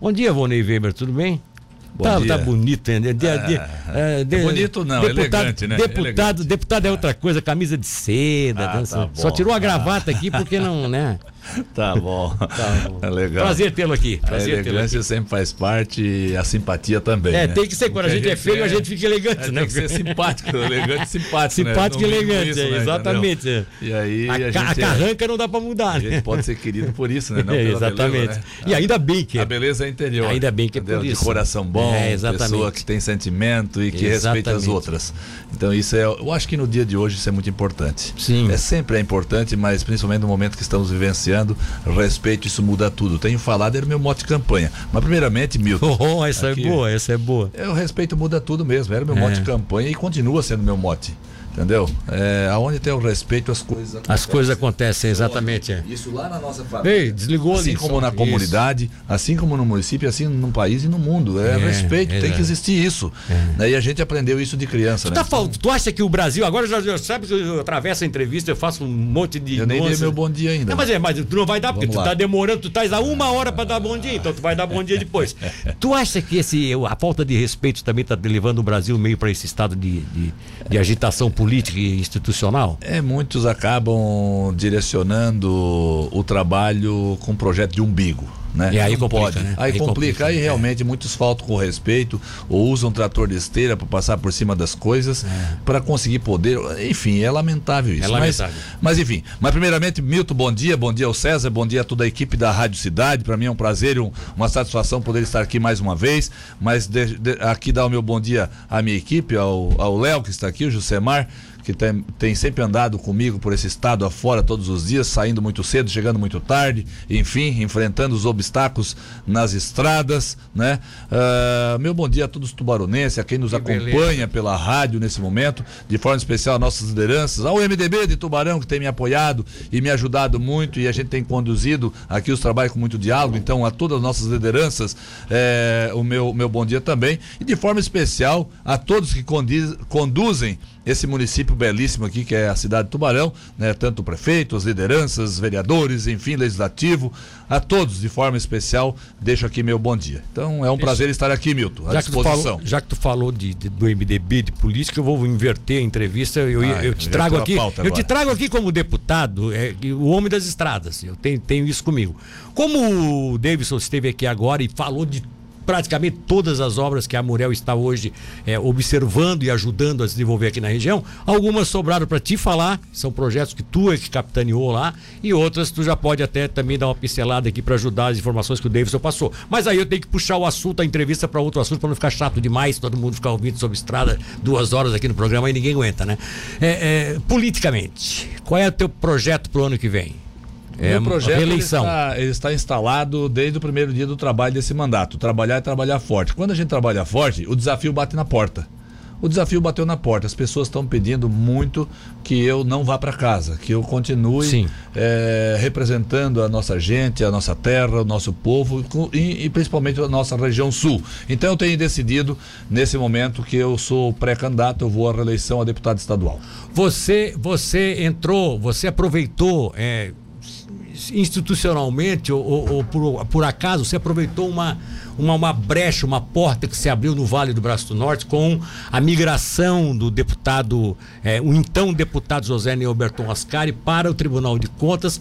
Bom dia, Vonei Weber, tudo bem? Bom tá, dia. tá bonito ainda. De, Ah, de, é bonito não, elegante, né? Deputado, Elegante. deputado é outra coisa, camisa de seda. Ah, tá só tirou a gravata aqui porque não, né? Tá bom. bom. É legal. Prazer tê-lo aqui. A Prazer aqui. elegância sempre faz parte e a simpatia também. É, né? tem que ser. Quando a Porque gente é feio, a gente fica elegante, é, né? Tem que ser simpático, elegante e simpático. né? Simpático e elegante, isso, é, né? exatamente. Entendeu? E aí A, a, ca- a gente, é- carranca não dá pra mudar, a gente pode ser querido por isso, né? É, exatamente. beleza, né? E ainda bem que A é. beleza é interior. Ainda bem que é por isso. De coração bom, É, exatamente. pessoa que tem sentimento e que respeita as Exatamente. outras. Então isso é, eu acho que no dia de hoje isso é muito importante. Sim. É sempre é importante, mas principalmente no momento que estamos vivenciando, respeito isso muda tudo. Tenho falado era meu mote de campanha. Mas primeiramente, Milton, Oh, essa Aqui. é boa, essa é boa. é, o respeito muda tudo mesmo. Era o meu É. mote de campanha e continua sendo meu mote. Entendeu? É, aonde tem o respeito, as coisas As acontecem. coisas acontecem, exatamente. É. Isso lá na nossa família. Ei, desligou Assim como na Isso. comunidade, assim como no município, assim no país e no mundo. É, É, respeito, tem exato. que existir isso. Né? E a gente aprendeu isso de criança. Tu, né? tá fal- tu acha que o Brasil, agora já, já sabe que eu atravesso a entrevista, eu faço um monte de. Eu nem dei meu bom dia ainda. Não, mas é, mas tu não vai dar, porque Vamos tu lá. tá demorando, tu estás a uma hora para dar bom dia, então tu vai dar bom dia depois. tu acha que esse, a falta de respeito também tá levando o Brasil meio para esse estado de, de, de agitação política e institucional? É, muitos acabam direcionando o trabalho com projeto de umbigo. Né? E aí Não complica, pode. né? Aí, Aí complica, complica, aí é. realmente muitos faltam com respeito ou usam trator de esteira para passar por cima das coisas para conseguir poder. Enfim, é lamentável isso. É Mas- lamentável. Mas, enfim, mas primeiramente, Milton, bom dia, bom dia ao César, bom dia a toda a equipe da Rádio Cidade. Para mim é um prazer e um- uma satisfação poder estar aqui mais uma vez. Mas de- de- aqui dá o meu bom dia à minha equipe, ao ao Léo que está aqui, o Jusemar que tem, tem sempre andado comigo por esse estado afora todos os dias, saindo muito cedo, chegando muito tarde, enfim, enfrentando os obstáculos nas estradas, né? Ah, meu bom dia a todos os tubaronenses, a quem nos Que acompanha pela rádio nesse momento, de forma especial a nossas lideranças, ao MDB de Tubarão que tem me apoiado e me ajudado muito e a gente tem conduzido aqui os trabalhos com muito diálogo, então a todas as nossas lideranças, eh, o meu, meu bom dia também e de forma especial a todos que condiz- conduzem esse município belíssimo aqui que é a cidade de Tubarão, né? Tanto o prefeito, as lideranças, vereadores, enfim, legislativo, a todos de forma especial, deixo aqui meu bom dia. Então é um prazer estar aqui, Milton, à Já que, tu disposição. falou, já que tu falou de, de- do MDB, de política, eu vou inverter a entrevista. Eu, Ah, eu te trago aqui. Eu te agora. trago aqui como deputado, é, o homem das estradas. Eu tenho, tenho isso comigo. Como o Davidson esteve aqui agora e falou de praticamente todas as obras que a Murel está hoje é, observando e ajudando a desenvolver aqui na região, algumas sobraram para ti falar, são projetos que tu é que capitaneou lá, e outras tu já pode até também dar uma pincelada aqui para ajudar as informações que o Davidson passou. Mas aí eu tenho que puxar o assunto, a entrevista para outro assunto, para não ficar chato demais, todo mundo ficar ouvindo sobre estrada duas horas aqui no programa e ninguém aguenta, né? É, é, politicamente, qual é o teu projeto para o ano que vem? É, Meu projeto ele está, ele está instalado desde o primeiro dia do trabalho desse mandato. Trabalhar e trabalhar forte. Quando a gente trabalha forte, o desafio bate na porta. O desafio bateu na porta. As pessoas estão pedindo muito que eu não vá para casa, que eu continue eh, representando a nossa gente, a nossa terra, o nosso povo e, e principalmente a nossa região sul. Então eu tenho decidido nesse momento que eu sou pré-candidato, eu vou à reeleição a deputado estadual. Você, você entrou, você aproveitou é, institucionalmente ou, ou- ou por, por acaso, você aproveitou uma, uma, uma brecha, uma porta que se abriu no Vale do Braço do Norte com a migração do deputado, é, o então deputado José Neuberton Ascari para o Tribunal de Contas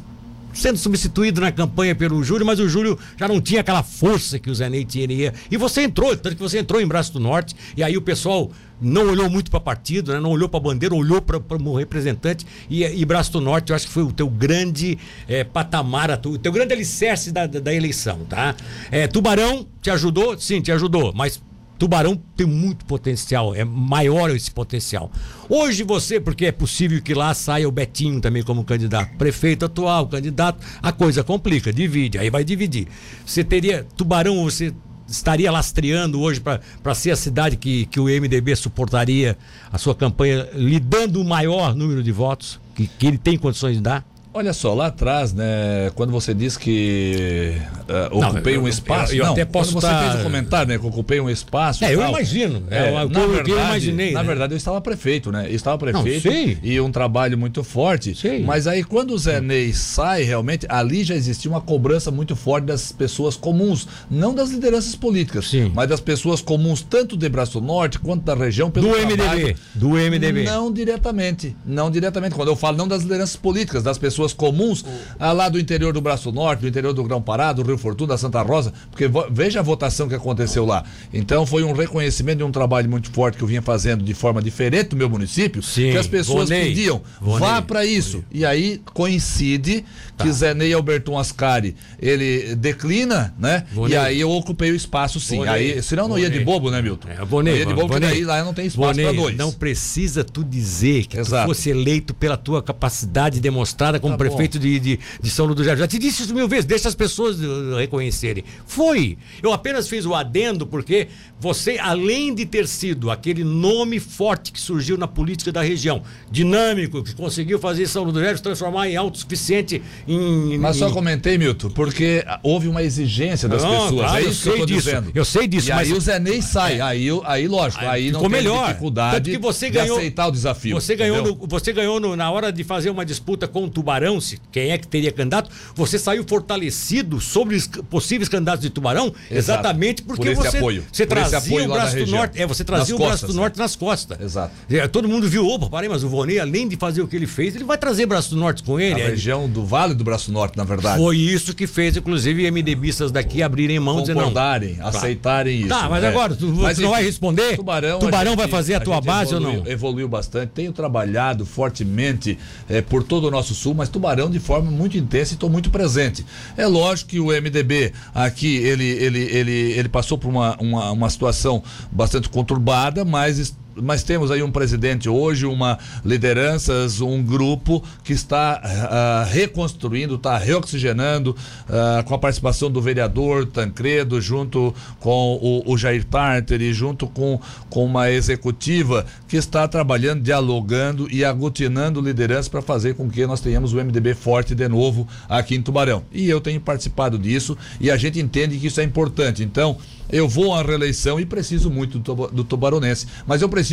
sendo substituído na campanha pelo Júlio, mas o Júlio já não tinha aquela força que o Zé Ney tinha. E você entrou, tanto que você entrou em Braço do Norte, e aí o pessoal não olhou muito para partido, né? não olhou para bandeira, olhou para o representante. E, e Braço do Norte, eu acho que foi o teu grande eh, patamar, a o teu grande alicerce da, da, da eleição, tá? Eh, Tubarão te ajudou? Sim, te ajudou, mas Tubarão tem muito potencial, é maior esse potencial. Hoje você, porque é possível que lá saia o Betinho também como candidato, prefeito atual, candidato, a coisa complica, divide, aí vai dividir. Você teria, Tubarão, você estaria lastreando hoje para ser a cidade que, que o MDB suportaria a sua campanha, lhe dando o maior número de votos que, que ele tem condições de dar? Olha só, lá atrás, né, quando você diz que uh, ocupei não, eu, um espaço, eu, eu não, até posso quando você tá... fez o comentário, né, que ocupei um espaço. É, eu imagino. É, é, na eu, verdade, eu imaginei. Na né? verdade, eu estava prefeito, né? Eu estava prefeito não, e um trabalho muito forte. Sei. Mas aí, quando o Zé Ney sai, realmente, ali já existia uma cobrança muito forte das pessoas comuns, não das lideranças políticas, Sim. mas das pessoas comuns, tanto de Braço Norte quanto da região, pelo do trabalho, MDB. Do MDB. Não diretamente. Não diretamente. Quando eu falo não das lideranças políticas, das pessoas comuns, ah, lá do interior do Braço Norte, do interior do Grão Pará, do Rio Fortuna, da Santa Rosa, porque veja a votação que aconteceu lá. Então foi um reconhecimento de um trabalho muito forte que eu vinha fazendo de forma diferente do meu município, Sim, que as pessoas Vonei, pediam, Vonei, vá para isso. E aí coincide Tá. que Zé Ney Alberton Ascari, ele declina, né? E aí eu ocupei o espaço sim. Aí, senão não ia de bobo, né, Milton? É, não ia de bobo, porque Vonei. daí lá não tem espaço para dois. Não precisa tu dizer que Exato. tu fosse eleito pela tua capacidade demonstrada como Tá prefeito de, de, de São Luís do Jardim. Já te disse isso mil vezes, deixa as pessoas uh, reconhecerem. Foi. Eu apenas fiz o adendo porque você, além de ter sido aquele nome forte que surgiu na política da região, dinâmico, que conseguiu fazer São Luís do Jardim se transformar em autossuficiente em. Mas em- só comentei, Milton, porque houve uma exigência das Não, pessoas. claro, é eu isso que eu sei tô disso, dizendo. eu sei disso, E mas- aí o Zé Ney sai. Aí, eu- aí lógico, aí, não ficou tem melhor. dificuldade Tanto que você de ganhou- aceitar o desafio. Você ganhou, no- você ganhou no- na hora de fazer uma disputa com o Tubarão, se, quem é que teria candidato, você saiu fortalecido sobre os possíveis candidatos de Tubarão, Exato. exatamente porque você, apoio. você Por esse trazia apoio o braço do norte. É, você trazia Nas o braço costas, do né? norte nas costas. Exato. É, todo mundo viu, opa, parei, mas o Vonei, além de fazer o que ele fez, ele vai trazer braço do norte com ele. A Aí, região do Vale do Braço Norte, na verdade. Foi isso que fez, inclusive, MDBistas daqui abrirem mão e não. concordarem, aceitarem isso. Tá, mas é. agora, tu, Mas, tu não vai responder? Tubarão, Tubarão a vai gente- fazer a tua gente base ou evoluiu, não? Evoluiu bastante. Tenho trabalhado fortemente eh, por todo o nosso sul, mas Tubarão de forma muito intensa e estou muito presente. É lógico que o MDB aqui ele, ele, ele, ele passou por uma, uma, uma situação bastante conturbada, mas mas temos aí um presidente hoje, uma lideranças, um grupo que está ah, reconstruindo, está reoxigenando, ah, com a participação do vereador Tancredo, junto com o, o Jair Tarteri, junto com, com uma executiva que está trabalhando, dialogando e aglutinando lideranças para fazer com que nós tenhamos o MDB forte de novo aqui em Tubarão. E eu tenho participado disso e a gente entende que isso é importante. Então, eu vou à reeleição e preciso muito do, do tubaronense. Mas eu preciso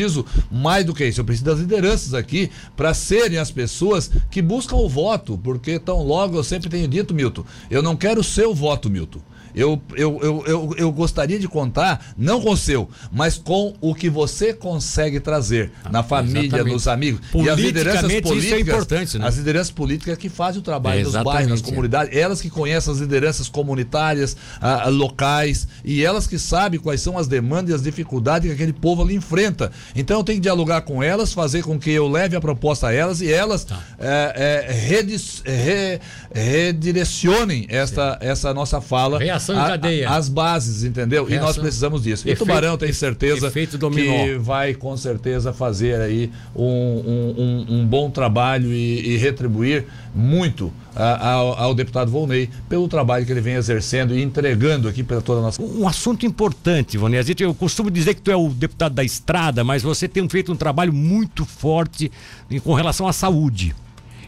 mais do que isso, eu preciso das lideranças aqui para serem as pessoas que buscam o voto, porque tão logo eu sempre tenho dito, Milton, eu não quero o seu voto, Milton. Eu, eu, eu, eu, eu gostaria de contar, não com o seu, mas com o que você consegue trazer na família, Ah, exatamente. nos amigos. E as lideranças Politicamente, isso é políticas. importante, né? As lideranças políticas que fazem o trabalho É, nos bairros, nas exatamente, é. comunidades, elas que conhecem as lideranças comunitárias, ah, ah, locais, e elas que sabem quais são as demandas e as dificuldades que aquele povo ali enfrenta. Então eu tenho que dialogar com elas, fazer com que eu leve a proposta a elas e elas Tá. eh, eh, redis- re- redirecionem esta, essa nossa fala Reação em a- cadeia. a- às bases, entendeu? E nós Reação. precisamos disso. E o Efeito- Tubarão tem certeza que vai com certeza fazer aí um, um- um- um bom trabalho e, e retribuir muito a- ao, ao deputado Volney pelo trabalho que ele vem exercendo e entregando aqui para toda a nossa. Um assunto importante, gente- Eu costumo dizer que tu é o deputado da estrada, mas você tem feito um trabalho muito forte em- com relação à saúde.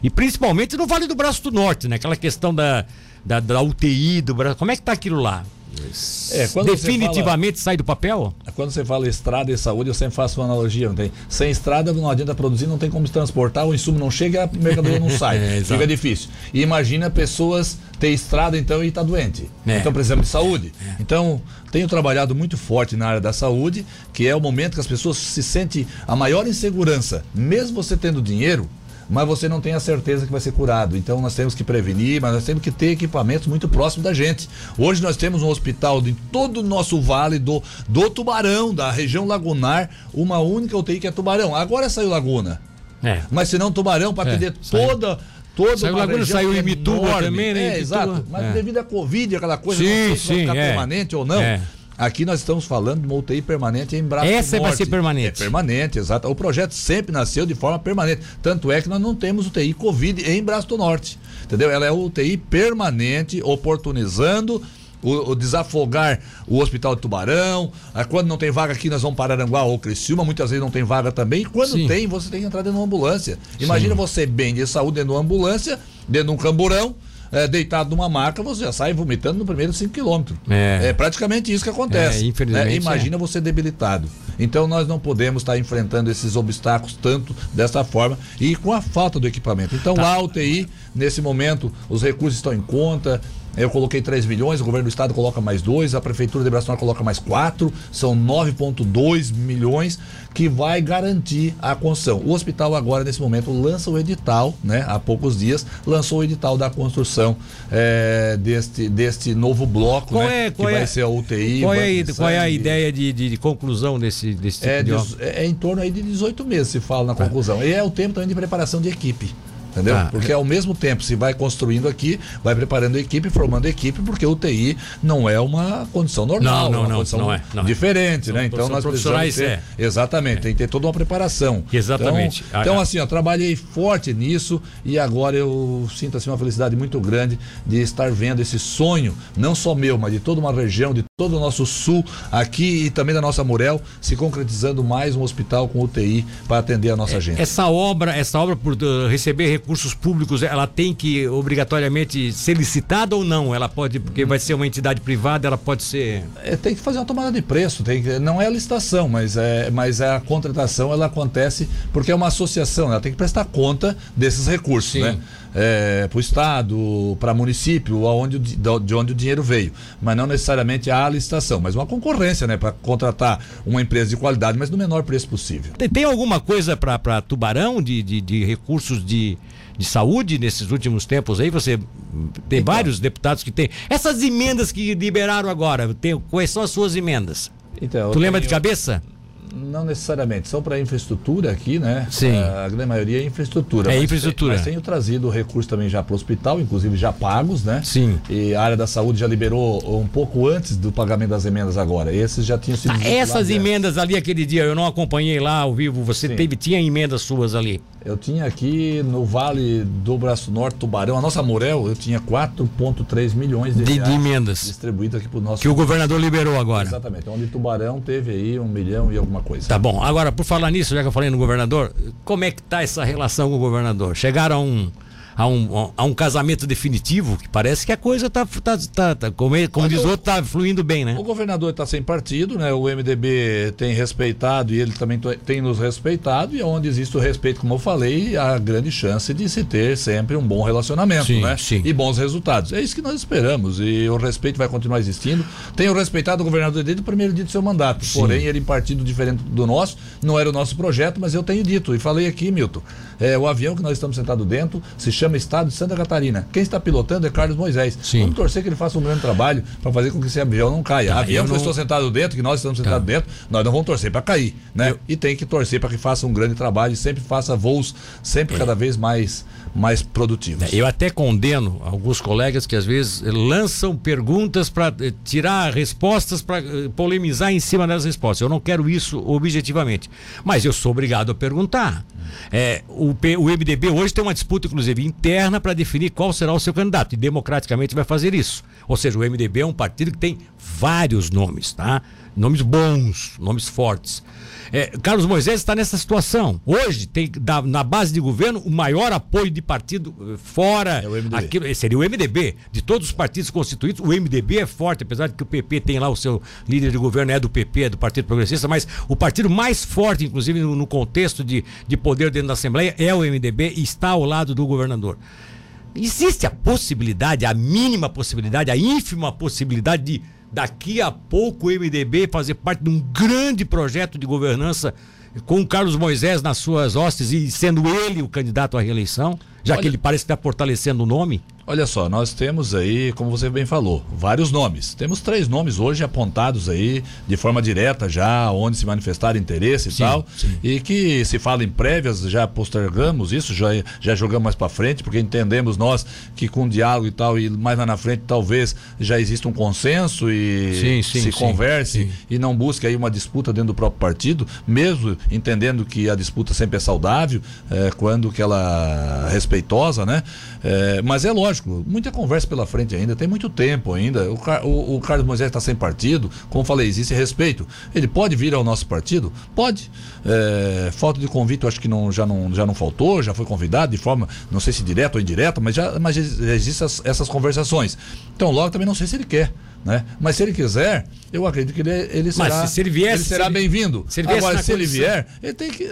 E principalmente no Vale do Braço do Norte, né? Aquela questão da, da, da UTI do Braço. Como é que tá aquilo lá? É, Definitivamente sai do papel? Quando você fala estrada e saúde, eu sempre faço uma analogia, não tem? Sem estrada não adianta produzir, não tem como se transportar, o insumo não chega, a mercadoria não sai. É. Fica difícil. E imagina pessoas ter estrada então e estar doente. É. Então precisamos de saúde. Então, tenho trabalhado muito forte na área da saúde, que é o momento que as pessoas se sentem a maior insegurança, mesmo você tendo dinheiro, mas você não tem a certeza que vai ser curado. Então nós temos que prevenir, mas nós temos que ter equipamentos muito próximos da gente. Hoje nós temos um hospital de todo o nosso vale do, do Tubarão, da região lagunar, uma única UTI que é Tubarão. Agora saiu Laguna. É. Mas se não Tubarão, para É, atender saiu. toda. Toda Saiu uma Laguna, saiu é Imbituba enorme. também, né? É, exato. Mas é. devido à Covid, aquela coisa, Sim, não sei se vai sim, ficar é. permanente ou não. É. Aqui nós estamos falando de uma UTI permanente em Braço Essa vai Norte. ser permanente. É permanente, exato. O projeto sempre nasceu de forma permanente. Tanto é que nós não temos UTI Covid em Braço do Norte. Entendeu? Ela é UTI permanente, oportunizando o, o desafogar o Hospital de Tubarão. Ah, Quando não tem vaga aqui, nós vamos para Aranguá ou Criciúma. Muitas vezes não tem vaga também. E quando Sim. tem, você tem que entrar dentro de uma ambulância. Imagina você bem de saúde dentro de uma ambulância dentro de um camburão, é, deitado numa maca, você já sai vomitando no primeiro 5 quilômetros. É. é praticamente isso que acontece. É, infelizmente, né? Imagina você debilitado. Então nós não podemos estar enfrentando esses obstáculos tanto dessa forma e com a falta do equipamento. Então Tá. lá a UTI, nesse momento, os recursos estão em conta. Eu coloquei 3 milhões, o governo do estado coloca mais 2, a prefeitura de Braço coloca mais 4, são 9,2 milhões que vai garantir a construção. O hospital agora, nesse momento, lança o edital, né? Há poucos dias, lançou o edital da construção eh, deste, deste novo bloco, Qual né? é- que é- vai ser a UTI. Qual é, qual é a sangue. ideia de, de- de conclusão desse, desse tipo É, de de- obra? é em torno aí de 18 meses, se fala na conclusão. E é o tempo também de preparação de equipe. Entendeu? Tá. Porque ao mesmo tempo se vai construindo aqui, vai preparando a equipe, formando a equipe, porque o TI não é uma condição normal, Não, não, é uma não, condição não é, não é. diferente, né? Então nós precisamos ter, exatamente, tem que ter toda uma preparação. Exatamente. Então, então a- assim, ó, trabalhei forte nisso e agora eu sinto assim uma felicidade muito grande de estar vendo esse sonho, não só meu, mas de toda uma região, de todo o nosso sul aqui e também da nossa Murel, se concretizando mais um hospital com UTI para atender a nossa gente. Essa obra, essa obra por uh, receber recursos públicos, ela tem que obrigatoriamente ser licitada ou não? Ela pode, porque vai ser uma entidade privada, ela pode ser. É, tem que fazer uma tomada de preço, tem que, não é a licitação, mas, é, mas a contratação ela acontece porque é uma associação, ela tem que prestar conta desses recursos, Sim. né? É, para o Estado, para município, aonde, de onde o dinheiro veio. Mas não necessariamente a licitação, mas uma concorrência, né? Para contratar uma empresa de qualidade, mas no menor preço possível. Tem, tem alguma coisa para Tubarão de, de, de recursos de, de saúde nesses últimos tempos aí? Você tem Então. vários deputados que tem. Essas emendas que liberaram agora, tem, quais são as suas emendas? Então, Tu lembra de tenho- cabeça? Não necessariamente, são para infraestrutura aqui, né? Sim. A grande maioria é infraestrutura. É mas infraestrutura. Tem, mas tenho trazido recursos também já para o hospital, inclusive já pagos, né? Sim. E a área da saúde já liberou um pouco antes do pagamento das emendas agora. Esses já tinham sido. Tá, essas emendas ali aquele dia, eu não acompanhei lá ao vivo, você Sim. teve, tinha emendas suas ali. Eu tinha aqui no Vale do Braço Norte, Tubarão, a nossa Morel, eu tinha 4,3 milhões de, De, de emendas. distribuídos aqui para o nosso. Que o governador liberou agora. Exatamente. Onde Tubarão teve aí um milhão e alguma coisa. Tá bom. Agora, por falar nisso, já que eu falei no governador, como é que tá essa relação com o governador? Chegaram a um, a um, a um casamento definitivo, que parece que a coisa tá, tá, tá, tá como, como diz o outro, tá fluindo bem, né? O governador está sem partido, né? O MDB tem respeitado e ele também tem nos respeitado e onde existe o respeito, como eu falei, há grande chance de se ter sempre um bom relacionamento, Sim, né? sim. E bons resultados. É isso que nós esperamos e o respeito vai continuar existindo. Tenho respeitado o governador desde o primeiro dia do seu mandato. Sim. Porém, ele em partido diferente do nosso, não era o nosso projeto, mas eu tenho dito e falei aqui, Milton. É, o avião que nós estamos sentados dentro se chama Estado de Santa Catarina. Quem está pilotando é Carlos Moisés. Sim. Vamos torcer que ele faça um grande trabalho para fazer com que esse avião não caia. Tá, avião eu que eu não- estou sentado dentro, que nós estamos sentados Tá. dentro, nós não vamos torcer para cair, né? Eu- E tem que torcer para que faça um grande trabalho e sempre faça voos sempre cada vez mais, mais produtivos. Eu até condeno alguns colegas que às vezes lançam perguntas para tirar respostas, para polemizar em cima das respostas. Eu não quero isso objetivamente. Mas eu sou obrigado a perguntar. É, o, P- o MDB hoje tem uma disputa, inclusive, interna para definir qual será o seu candidato. E democraticamente vai fazer isso. Ou seja, o MDB é um partido que tem vários nomes, tá? Nomes bons, nomes fortes. É, Carlos Moisés está nessa situação. Hoje tem da- na base de governo o maior apoio de partido eh, fora. É o MDB. aquilo- seria o MDB. De todos os partidos constituídos, o MDB é forte, apesar de que o PP tem lá o seu líder de governo, é do PP, é do Partido Progressista, mas o partido mais forte, inclusive no, no contexto de, de poder dentro da Assembleia, é o MDB e está ao lado do governador. Existe a possibilidade, a mínima possibilidade, a ínfima possibilidade de daqui a pouco o MDB fazer parte de um grande projeto de governança com o Carlos Moisés nas suas hostes e sendo ele o candidato à reeleição, já Olha- que ele parece estar fortalecendo o nome? Olha só, nós temos aí, como você bem falou, vários nomes. Temos três nomes hoje apontados aí de forma direta já, onde se manifestaram interesse e Sim, tal. sim. E que se fala em prévias, já postergamos isso, já, já jogamos mais para frente, porque entendemos nós que com diálogo e tal, e mais lá na frente talvez já exista um consenso e Sim, se converse e não busque aí uma disputa dentro do próprio partido, mesmo entendendo que a disputa sempre é saudável, é, quando que ela é respeitosa, né? É, mas é lógico lógico, muita conversa pela frente ainda, tem muito tempo ainda. O, o, o Carlos Moisés está sem partido, como falei, existe respeito. Ele pode vir ao nosso partido? Pode. É, falta de convite, eu acho que não, já, não, já não faltou, já foi convidado de forma, não sei se direta ou indireta, mas já, mas existem essas, essas conversações. Então, logo também não sei se ele quer. Né? Mas se ele quiser, eu acredito que ele, ele será, se ele ele será bem-vindo. Agora, se ele vier, ele tem que.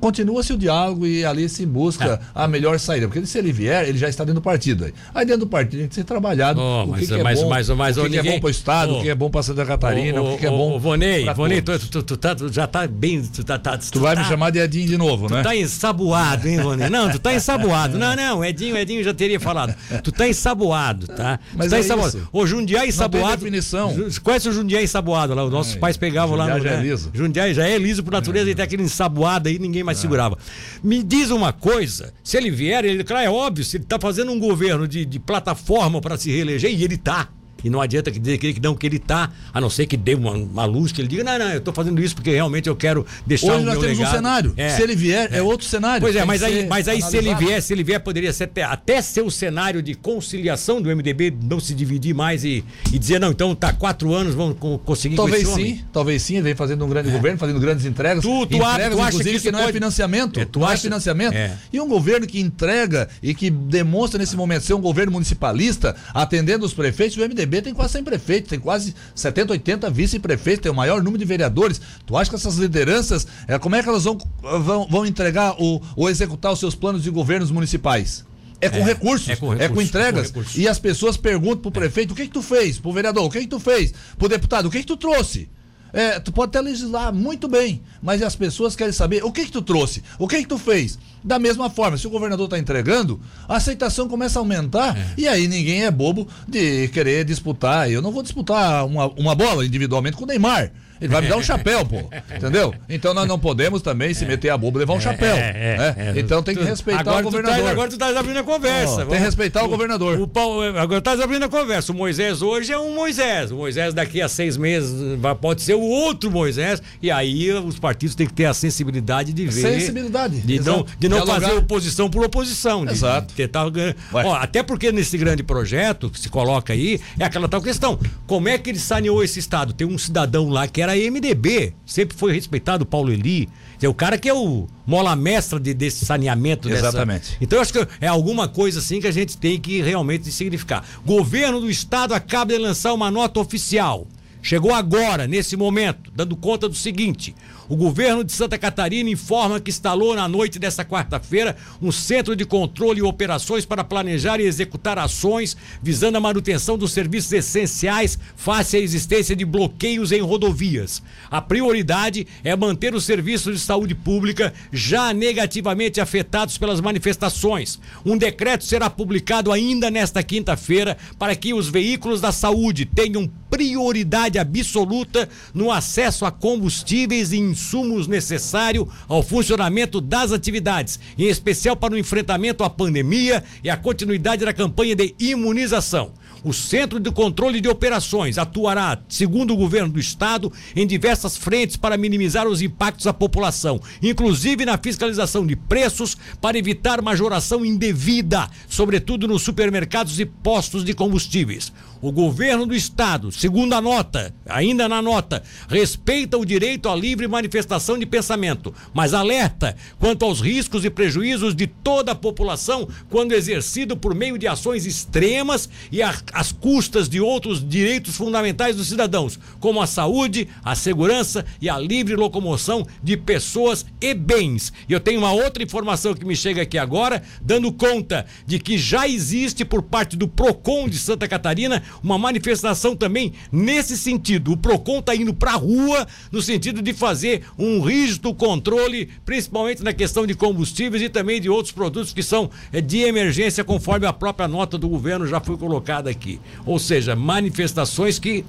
Continua-se o diálogo e ali se busca ah. a melhor saída. Porque se ele vier, ele já está dentro do partido. Aí, aí dentro do partido tem que ser trabalhado. Oh, o que, que é mas, bom, mas, mas, o que, ninguém... que é bom para o Estado, oh, o que é bom para Santa Catarina, oh, o que é bom. Vonei, Vonei, tu, tu, tu, tá, tu, já está bem. Tu, tá, tá, tu, vai tá, me chamar de Edinho de novo, tu né? Tu tá ensaboado, hein, Vonei? Não, tu tá ensaboado. Não, não, Edinho, Edinho já teria falado. Tu tá ensaboado, tá? Mas tu tá é ensaboado. Isso. Ô, Jundiaí ensaboado. Definição. Conhece o Jundiaí ensaboado lá? Os nossos pais pegavam Jundiaí lá no. Já é liso. Jundiaí já é liso por natureza é. e tem aquele ensaboado aí, ninguém mais é. segurava. Me diz uma coisa: se ele vier, ele, claro, é óbvio, se ele está fazendo um governo de, de plataforma para se reeleger, e ele está e não adianta dizer que, que não que ele está, a não ser que dê uma, uma, luz que ele diga, não, não, eu estou fazendo isso porque realmente eu quero deixar Hoje o nós meu temos legado. um cenário. É. Se ele vier, é, é outro cenário. Pois é, mas aí, mas aí se ele vier, se ele vier, poderia ser até, até ser o cenário de conciliação do MDB não se dividir mais e, e dizer, não, então tá quatro anos, vamos conseguir talvez sim, homem. Talvez sim, ele vem fazendo um grande é. governo, fazendo grandes entregas. Tu, tu, entregas, tu acha que, que não é pode... é financiamento. É, tu não é acha... é financiamento. E um governo que entrega e que demonstra nesse momento ser um governo municipalista, atendendo os prefeitos, o MDB tem quase 100 prefeitos prefeitos, tem quase 70, 80 vice-prefeitos, tem o maior número de vereadores. Tu acha que essas lideranças, é, como é que elas vão, vão, vão entregar ou, ou executar os seus planos de governos municipais? É com, é, recursos, é com recursos, é com entregas. É com e as pessoas perguntam pro prefeito: o que que tu fez? Pro vereador: o que que tu fez? Pro deputado: o que que tu trouxe? É, tu pode até legislar muito bem, mas as pessoas querem saber o que que tu trouxe, o que que tu fez. Da mesma forma, se o governador está entregando, a aceitação começa a aumentar é. e aí ninguém é bobo de querer disputar. Eu não vou disputar uma, uma bola individualmente com o Neymar. Ele vai me dar um chapéu, pô. Entendeu? Então nós não podemos também se meter a bobo e levar um é, chapéu. É, né? É, então tem que respeitar agora o governador. Tá, agora tu tá abrindo a conversa. Oh, tem que respeitar o, o governador. O, o, agora tu tá abrindo a conversa. O Moisés hoje é um Moisés. O Moisés daqui a seis meses vai, pode ser o outro Moisés. E aí os partidos têm que ter a sensibilidade de ver. Sensibilidade. De não, de não fazer oposição por oposição. De, Exato. De tentar, ó, até porque nesse grande projeto que se coloca aí, é aquela tal questão. Como é que ele saneou esse Estado? Tem um cidadão lá que era MDB, sempre foi respeitado, Paulo Eli. É o cara que é o mola mestra de, desse saneamento. Exatamente. Dessa... Então eu acho que é alguma coisa assim que a gente tem que realmente significar. Governo do Estado acaba de lançar uma nota oficial. Chegou agora, nesse momento, dando conta do seguinte: o governo de Santa Catarina informa que instalou na noite desta quarta-feira um centro de controle e operações para planejar e executar ações visando a manutenção dos serviços essenciais face à existência de bloqueios em rodovias. A prioridade é manter os serviços de saúde pública já negativamente afetados pelas manifestações. Um decreto será publicado ainda nesta quinta-feira para que os veículos da saúde tenham prioridade absoluta no acesso a combustíveis e insumos necessários ao funcionamento das atividades, em especial para o enfrentamento à pandemia e a continuidade da campanha de imunização. O Centro de Controle de Operações atuará, segundo o governo do estado, em diversas frentes para minimizar os impactos à população, inclusive na fiscalização de preços para evitar majoração indevida, sobretudo nos supermercados e postos de combustíveis. O governo do estado, segundo a nota, ainda na nota, respeita o direito à livre manifestação de pensamento, mas alerta quanto aos riscos e prejuízos de toda a população quando exercido por meio de ações extremas e às custas de outros direitos fundamentais dos cidadãos, como a saúde, a segurança e a livre locomoção de pessoas e bens. E eu tenho uma outra informação que me chega aqui agora, dando conta de que já existe por parte do PROCON de Santa Catarina uma manifestação também nesse sentido. O PROCON está indo para a rua no sentido de fazer um rígido controle, principalmente na questão de combustíveis e também de outros produtos que são é, de emergência, conforme a própria nota do governo já foi colocada aqui. Ou seja, manifestações que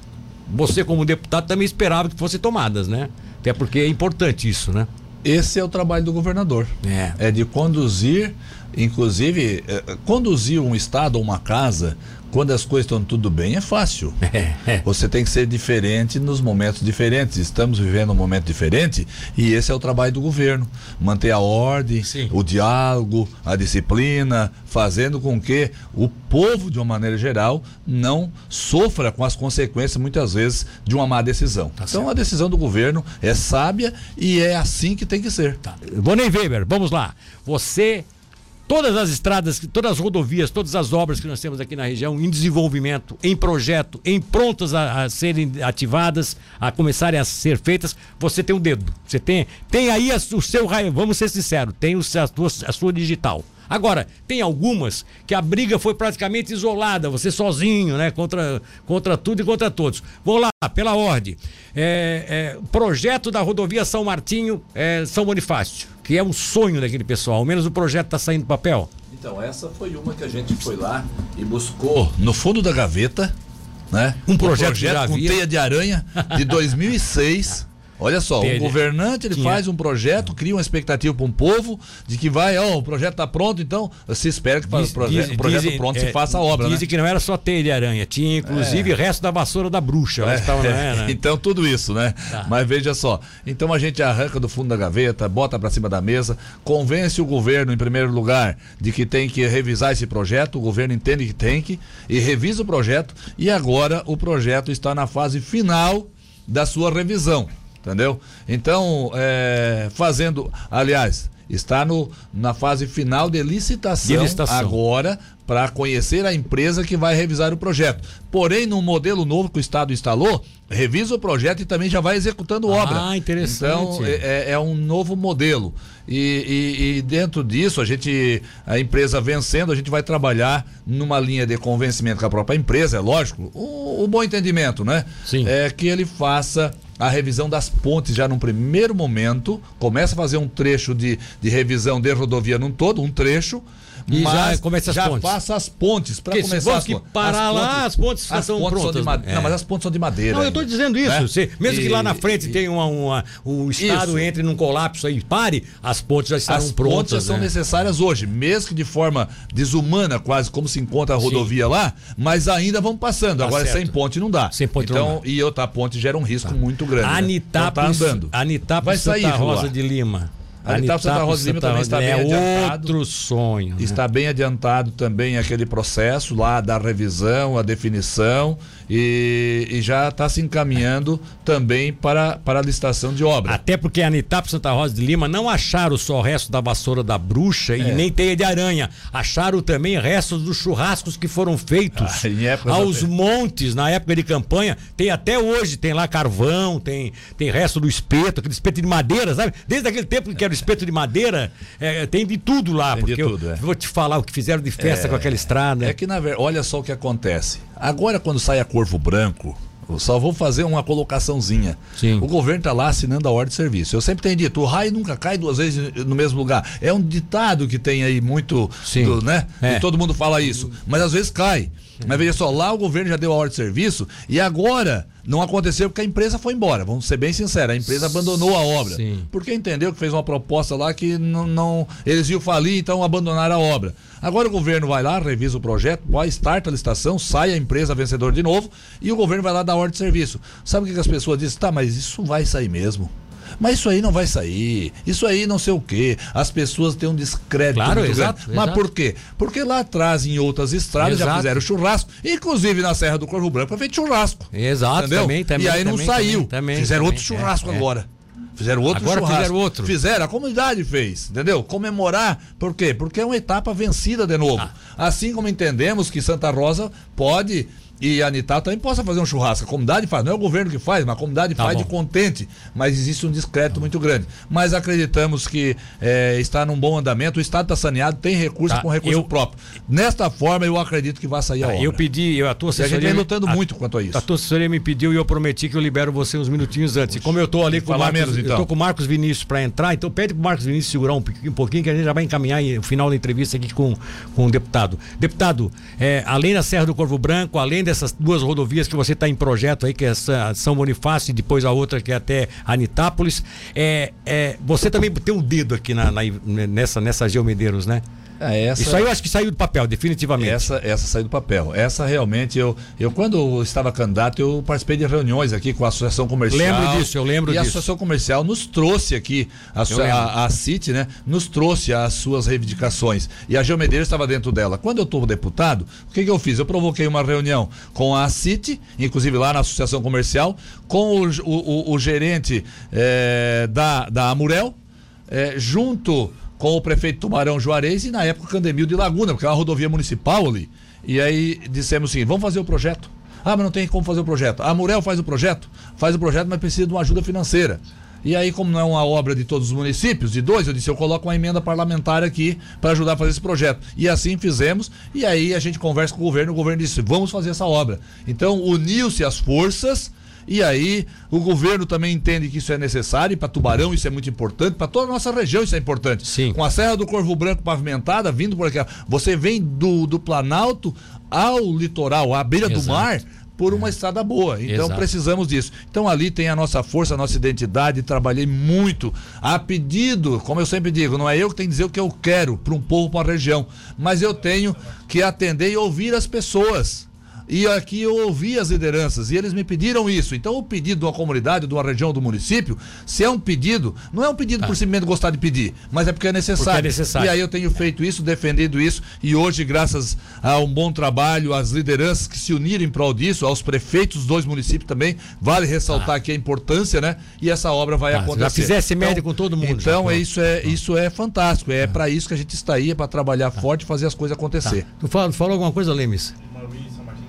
você, como deputado, também esperava que fossem tomadas, né? Até porque é importante isso, né? Esse é o trabalho do governador. É. É de conduzir, inclusive, é, conduzir um estado ou uma casa quando as coisas estão tudo bem, é fácil. É, é. Você tem que ser diferente nos momentos diferentes. Estamos vivendo um momento diferente e esse é o trabalho do governo. Manter a ordem, Sim. o diálogo, a disciplina, fazendo com que o povo, de uma maneira geral, não sofra com as consequências, muitas vezes, de uma má decisão. Tá então, a decisão do governo é sábia e é assim que tem que ser. Tá. Bonnie Weber, vamos lá. Você todas as estradas, todas as rodovias, todas as obras que nós temos aqui na região em desenvolvimento, em projeto, em prontas a, a serem ativadas, a começarem a ser feitas, você tem o um dedo. Você tem, tem aí a, o seu raio, vamos ser sinceros, tem o, a, a sua digital. Agora, tem algumas que a briga foi praticamente isolada, você sozinho, né? Contra, contra tudo e contra todos. Vou lá, pela ordem. É, é, projeto da rodovia São Martinho, é, São Bonifácio, que é um sonho daquele pessoal. Ao menos o projeto está saindo do papel. Então, essa foi uma que a gente foi lá e buscou no fundo da gaveta, né? Um projeto, um projeto com teia de aranha de 2006. Olha só, o governante ele faz um projeto, cria uma expectativa para um povo de que vai, ó, o projeto está pronto, então se espera que diz, o projeto, diz, projeto pronto é, se faça a obra. Dizem né? que não era só teia de aranha, tinha inclusive é. resto da vassoura da bruxa. É. Tava, né? Então tudo isso, né? Tá. Mas veja só, então a gente arranca do fundo da gaveta, bota para cima da mesa, convence o governo em primeiro lugar de que tem que revisar esse projeto, o governo entende que tem que e revisa o projeto e agora o projeto está na fase final da sua revisão entendeu? Então, é, fazendo, aliás, está no, na fase final de licitação, de licitação. agora para conhecer a empresa que vai revisar o projeto. Porém, no modelo novo que o Estado instalou, revisa o projeto e também já vai executando ah, obra. Ah, interessante. Então, é, é, é um novo modelo. E, e, e, dentro disso, a gente, a empresa vencendo, a gente vai trabalhar numa linha de convencimento com a própria empresa, é lógico, o, o bom entendimento, né? Sim. É que ele faça a revisão das pontes já num primeiro momento, começa a fazer um trecho de, de revisão de rodovia num todo, um trecho, e mas já começa as já pontes. faça as pontes para começar as que parar as lá, as pontes já são pontes prontas. É. Não, mas as pontes são de madeira. Não, eu estou dizendo isso. Né? Você, mesmo e, que lá na frente e, tenha uma, uma, o Estado isso. entre num colapso aí pare, as pontes já estarão as prontas. As pontes já são né? necessárias hoje, mesmo que de forma desumana, quase como se encontra a rodovia Sim. lá, mas ainda vão passando. Tá Agora, certo. sem ponte não dá. Sem ponte então, não dá. E outra ponte gera um risco tá. muito grande. Anitápolis, né? então, tá andando. Anitápolis Vai sair, Santa Rosa de Lima. A Anitápolis Santa Rosa Lima também está é bem adiantado. outro sonho. Né? Está bem adiantado também aquele processo lá da revisão, a definição e, e já está se encaminhando também para, para a licitação de obra. Até porque a Anitap Santa Rosa de Lima não acharam só o resto da vassoura da bruxa é. e nem teia de aranha. Acharam também restos dos churrascos que foram feitos ah, aos montes na época de campanha. Tem até hoje, tem lá carvão, tem, tem resto do espeto, aquele espeto de madeira, sabe? Desde aquele tempo que era o espeto de madeira, é, tem de tudo lá. Tem porque tudo, eu é. vou te falar o que fizeram de festa é, com aquela estrada. É que, na verdade, olha só o que acontece. Agora, quando sai a Corvo Branco, só vou fazer uma colocaçãozinha. Sim. O governo está lá assinando a ordem de serviço. Eu sempre tenho dito, o raio nunca cai duas vezes no mesmo lugar. É um ditado que tem aí muito, do, né? É. E todo mundo fala isso. Mas às vezes cai. Mas veja só, lá o governo já deu a ordem de serviço e agora não aconteceu porque a empresa foi embora. Vamos ser bem sinceros, a empresa abandonou a obra. Sim. Porque entendeu que fez uma proposta lá que não, não eles iam falir, então abandonaram a obra. Agora o governo vai lá, revisa o projeto, vai, starta a licitação, sai a empresa vencedora de novo e o governo vai lá dar ordem de serviço. Sabe o que, as pessoas dizem? Tá, mas isso vai sair mesmo. Mas isso aí não vai sair. Isso aí não sei o quê. As pessoas têm um descrédito claro, exato, grande. Mas por quê? Porque lá atrás, em outras estradas, exato. já fizeram churrasco. Inclusive na Serra do Corvo Branco foi feito churrasco. Exato, entendeu? também, também. E aí não também, saiu. Também, fizeram outro churrasco é, agora. É. Fizeram outro Agora churrasco. fizeram outro. Fizeram, a comunidade fez, entendeu? Comemorar, por quê? Porque é uma etapa vencida de novo. Ah. Assim como entendemos que Santa Rosa pode e a Anitta também possa fazer um churrasco. A comunidade faz, não é o governo que faz, mas a comunidade tá faz bom. de contente. Mas existe um discreto muito grande. Mas acreditamos que é, está num bom andamento, o Estado está saneado, tem recurso tá. com recurso eu, próprio. Nesta forma, eu acredito que vai sair a tá, obra. Eu pedi, eu, a tua assessoria. E a gente vem lutando a, muito quanto a isso. A tua assessoria me pediu e eu prometi que eu libero você uns minutinhos antes. E como eu estou ali com o Marcos, menos, então. eu tô com o Marcos Vinícius para entrar, então pede para o Marcos Vinícius segurar um, um pouquinho, que a gente já vai encaminhar o final da entrevista aqui com, com o deputado. Deputado, é, além da Serra do Corvo Branco, além dessas duas rodovias que você está em projeto aí, que é São Bonifácio e depois a outra que é até Anitápolis. É, é, você também tem um dedo aqui na, na, nessa, nessa Geomedeiros, né? É, essa... Isso aí eu acho que saiu do papel, definitivamente. Essa, essa saiu do papel. Essa realmente, eu, eu quando eu estava candidato, eu participei de reuniões aqui com a Associação Comercial. Lembro disso, eu lembro e disso. E a Associação Comercial nos trouxe aqui, a, a, a CIT, né? Nos trouxe as suas reivindicações. E a Geomedeiros estava dentro dela. Quando eu estou deputado, o que, que eu fiz? Eu provoquei uma reunião com a CIT, inclusive lá na Associação Comercial, com o, o, o gerente é, da, da Amurel, é, junto com o prefeito Tubarão Juarez e na época Candemil de Laguna, porque é uma rodovia municipal ali. E aí dissemos assim: vamos fazer o projeto. Ah, mas não tem como fazer o projeto. A Murel faz o projeto, faz o projeto, mas precisa de uma ajuda financeira. E aí, como não é uma obra de todos os municípios, de dois, eu disse, eu coloco uma emenda parlamentar aqui para ajudar a fazer esse projeto. E assim fizemos, e aí a gente conversa com o governo, o governo disse, vamos fazer essa obra. Então, uniu-se as forças, e aí, o governo também entende que isso é necessário, para Tubarão isso é muito importante, para toda a nossa região isso é importante. Sim. Com a Serra do Corvo Branco pavimentada, vindo por aqui, você vem do, do Planalto ao litoral, à beira Exato. do mar, por uma estrada boa. Então Exato. precisamos disso. Então ali tem a nossa força, a nossa identidade. Trabalhei muito a pedido, como eu sempre digo, não é eu que tenho que dizer o que eu quero para um povo, para uma região, mas eu tenho que atender e ouvir as pessoas. E aqui eu ouvi as lideranças e eles me pediram isso. Então, o pedido de uma comunidade, de uma região, do município, se é um pedido, não é um pedido por simplesmente gostar de pedir, mas é porque é necessário. Porque é necessário. E aí eu tenho feito isso, defendido isso, e hoje, graças a um bom trabalho, às lideranças que se uniram em prol disso, aos prefeitos dos dois municípios também, vale ressaltar aqui a importância, né? E essa obra vai Ah, acontecer. já fizesse média com todo mundo, Então, já. isso, é, isso é fantástico. É para isso que a gente está aí, é para trabalhar forte e fazer as coisas acontecer. Tu fala- falou alguma coisa, Lemes?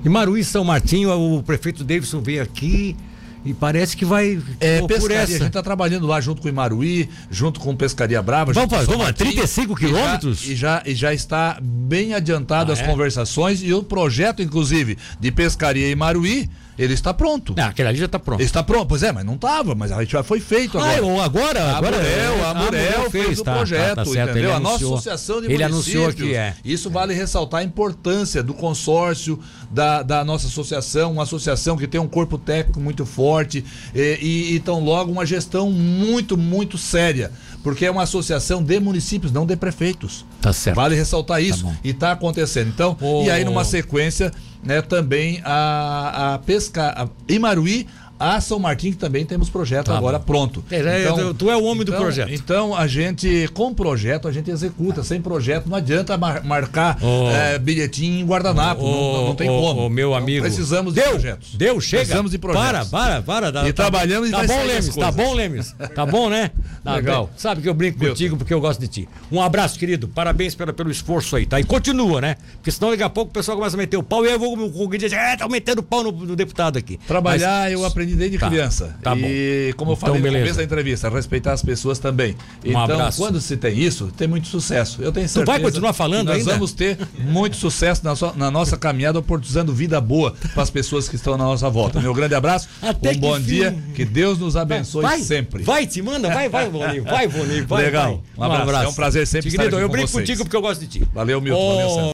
Em Maruí, São Martinho, o prefeito Davidson veio aqui e parece que vai É, por pescaria, a essa. gente está trabalhando lá junto com o Imaruí, junto com Pescaria Brava. Vamos fazer, vamos lá, Martinho, 35 e já- quilômetros? E já, e já está bem adiantado Ah, as é? conversações e o projeto, inclusive, de Pescaria Imaruí, ele está pronto. Ah, aquele ali já está pronto. Ele está pronto, pois é, mas não estava, mas a gente já foi feito Ah, agora. eu- agora, A agora a Amurel fez o tá, projeto, tá, tá certo, entendeu? a nossa anunciou. associação de Ele municípios. anunciou que é. Isso vale ressaltar a importância do consórcio, da, da nossa associação, uma associação que tem um corpo técnico muito forte e, e, então logo uma gestão muito, muito séria. Porque é uma associação de municípios, não de prefeitos. Tá certo. Vale ressaltar isso. bom. e está acontecendo. Então, Ô. e aí numa sequência, né, também a, a pesca. A Imaruí. A São Martim, que também temos projeto Tá agora bom. pronto. É, é, tu- tu é o homem do então- projeto. Então, a gente, com projeto, a gente executa. Sem projeto, não adianta mar- marcar Ô. eh, bilhetinho em guardanapo. não, não- não tem Ô, como. meu Então, amigo. precisamos de deu, projetos. Deu, chega. Precisamos de projetos. Para, para, para. Dá- E tá- trabalhamos e Tá vai bom, Lemes. Tá bom, Lemes. Tá bom, né? Tá Legal. bem. Sabe que eu brinco Milton. contigo porque eu gosto de ti. Um abraço, querido. Parabéns pela, pelo esforço aí, tá? E continua, né? Porque senão daqui a pouco o pessoal começa a meter o pau e eu vou com o dizer, é, tá metendo pau no, no deputado aqui. Trabalhar Mas- eu aprendi desde Tá, criança. tá e como eu Então, falei no beleza. começo da entrevista, respeitar as pessoas também. então, Um abraço. quando se tem isso, tem muito sucesso. Eu tenho certeza. vai continuar falando nós ainda? vamos ter muito sucesso na, sua- na nossa caminhada, oportunizando vida boa para as pessoas que estão na nossa volta. Meu grande abraço, Até um bom fim. dia, que Deus nos abençoe vai, sempre. Vai, te manda, vai, vai, Boninho. Vai, Boninho, vai. Legal. vai. Um abraço. É um prazer sempre estar Querido, aqui eu com brinco vocês. contigo porque eu gosto de ti. Valeu, Milton. Valeu, Ô, Sérgio.